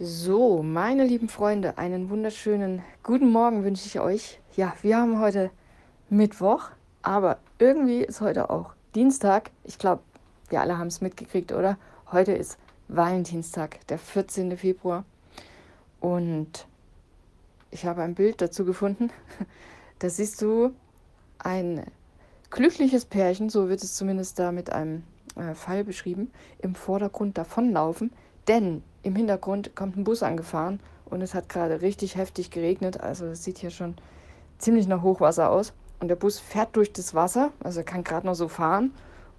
So, meine lieben Freunde, einen wunderschönen guten Morgen wünsche ich euch. Ja, wir haben heute Mittwoch, aber irgendwie ist heute auch Dienstag. Ich glaube, wir alle haben es mitgekriegt, oder? Heute ist Valentinstag, der 14. Februar. Und ich habe ein Bild dazu gefunden. Da siehst du ein glückliches Pärchen, so wird es zumindest da mit einem äh, Pfeil beschrieben, im Vordergrund davonlaufen, denn im Hintergrund kommt ein Bus angefahren und es hat gerade richtig heftig geregnet. Also es sieht hier schon ziemlich nach Hochwasser aus. Und der Bus fährt durch das Wasser, also er kann gerade noch so fahren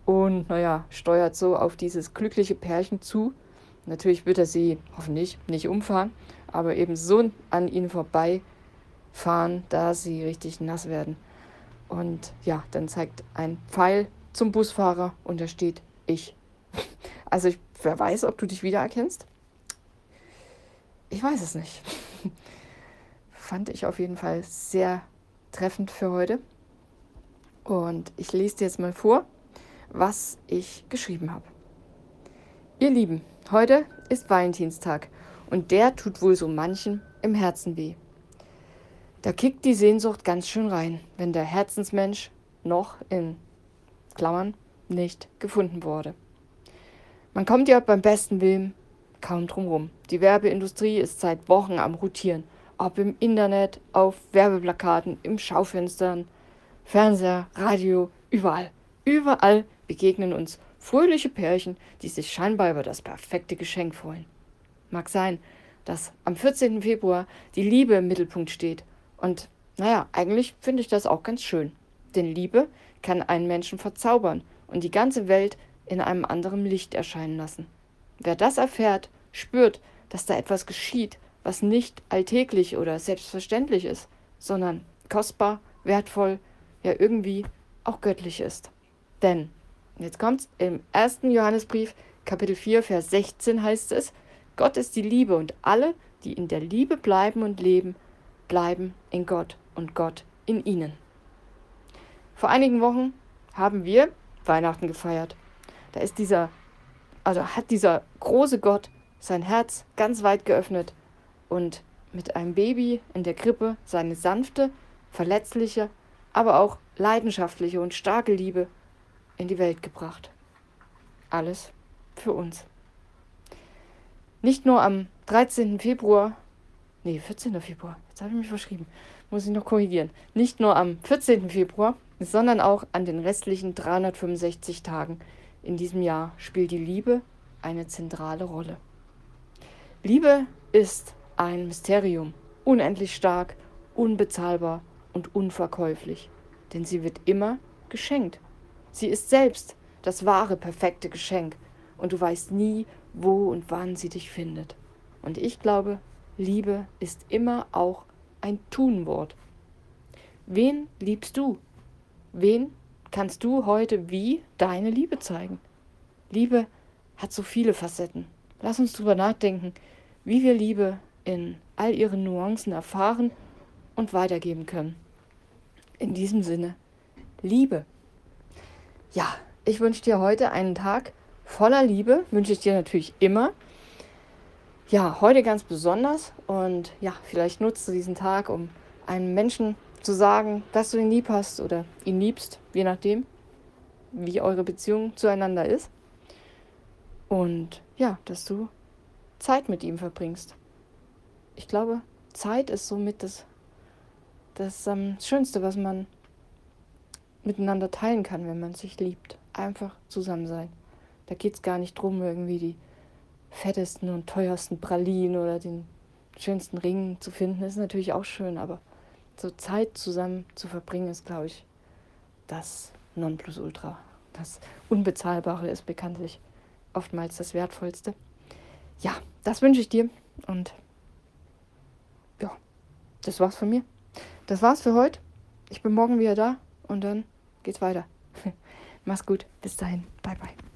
und naja, steuert so auf dieses glückliche Pärchen zu. Natürlich wird er sie hoffentlich nicht umfahren, aber eben so an ihnen vorbeifahren, da sie richtig nass werden. Und ja, dann zeigt ein Pfeil zum Busfahrer und da steht ich. Also ich, wer weiß, ob du dich wiedererkennst. Ich weiß es nicht. Fand ich auf jeden Fall sehr treffend für heute. Und ich lese dir jetzt mal vor, was ich geschrieben habe. Ihr Lieben, heute ist Valentinstag und der tut wohl so manchen im Herzen weh. Da kickt die Sehnsucht ganz schön rein, wenn der Herzensmensch noch in Klammern nicht gefunden wurde. Man kommt ja beim besten Willen kaum drum rum. Die Werbeindustrie ist seit Wochen am Rotieren. Ob im Internet, auf Werbeplakaten, im Schaufenstern, Fernseher, Radio, überall. Überall begegnen uns fröhliche Pärchen, die sich scheinbar über das perfekte Geschenk freuen. Mag sein, dass am 14. Februar die Liebe im Mittelpunkt steht und naja, eigentlich finde ich das auch ganz schön. Denn Liebe kann einen Menschen verzaubern und die ganze Welt in einem anderen Licht erscheinen lassen. Wer das erfährt, spürt, dass da etwas geschieht, was nicht alltäglich oder selbstverständlich ist, sondern kostbar, wertvoll, ja irgendwie auch göttlich ist. Denn, jetzt kommt's, im ersten Johannesbrief, Kapitel 4, Vers 16 heißt es, Gott ist die Liebe und alle, die in der Liebe bleiben und leben, bleiben in Gott und Gott in ihnen. Vor einigen Wochen haben wir Weihnachten gefeiert. Da ist dieser, also hat dieser große Gott sein Herz ganz weit geöffnet und mit einem Baby in der Krippe seine sanfte, verletzliche, aber auch leidenschaftliche und starke Liebe in die Welt gebracht. Alles für uns. Nicht nur am 13. Februar Nee, 14. Februar. Jetzt habe ich mich verschrieben. Muss ich noch korrigieren. Nicht nur am 14. Februar, sondern auch an den restlichen 365 Tagen in diesem Jahr spielt die Liebe eine zentrale Rolle. Liebe ist ein Mysterium, unendlich stark, unbezahlbar und unverkäuflich, denn sie wird immer geschenkt. Sie ist selbst das wahre, perfekte Geschenk und du weißt nie, wo und wann sie dich findet. Und ich glaube, Liebe ist immer auch ein Tunwort. Wen liebst du? Wen kannst du heute wie deine Liebe zeigen? Liebe hat so viele Facetten. Lass uns drüber nachdenken, wie wir Liebe in all ihren Nuancen erfahren und weitergeben können. In diesem Sinne, Liebe. Ja, ich wünsche dir heute einen Tag voller Liebe, wünsche ich dir natürlich immer ja, heute ganz besonders und ja, vielleicht nutzt du diesen Tag, um einem Menschen zu sagen, dass du ihn lieb hast oder ihn liebst, je nachdem, wie eure Beziehung zueinander ist. Und ja, dass du Zeit mit ihm verbringst. Ich glaube, Zeit ist somit das, das ähm, Schönste, was man miteinander teilen kann, wenn man sich liebt. Einfach zusammen sein. Da geht es gar nicht drum, irgendwie die fettesten und teuersten Pralinen oder den schönsten Ring zu finden, ist natürlich auch schön, aber so Zeit zusammen zu verbringen, ist, glaube ich, das Nonplusultra. Das Unbezahlbare ist bekanntlich oftmals das Wertvollste. Ja, das wünsche ich dir und ja, das war's von mir. Das war's für heute. Ich bin morgen wieder da und dann geht's weiter. Mach's gut. Bis dahin. Bye, bye.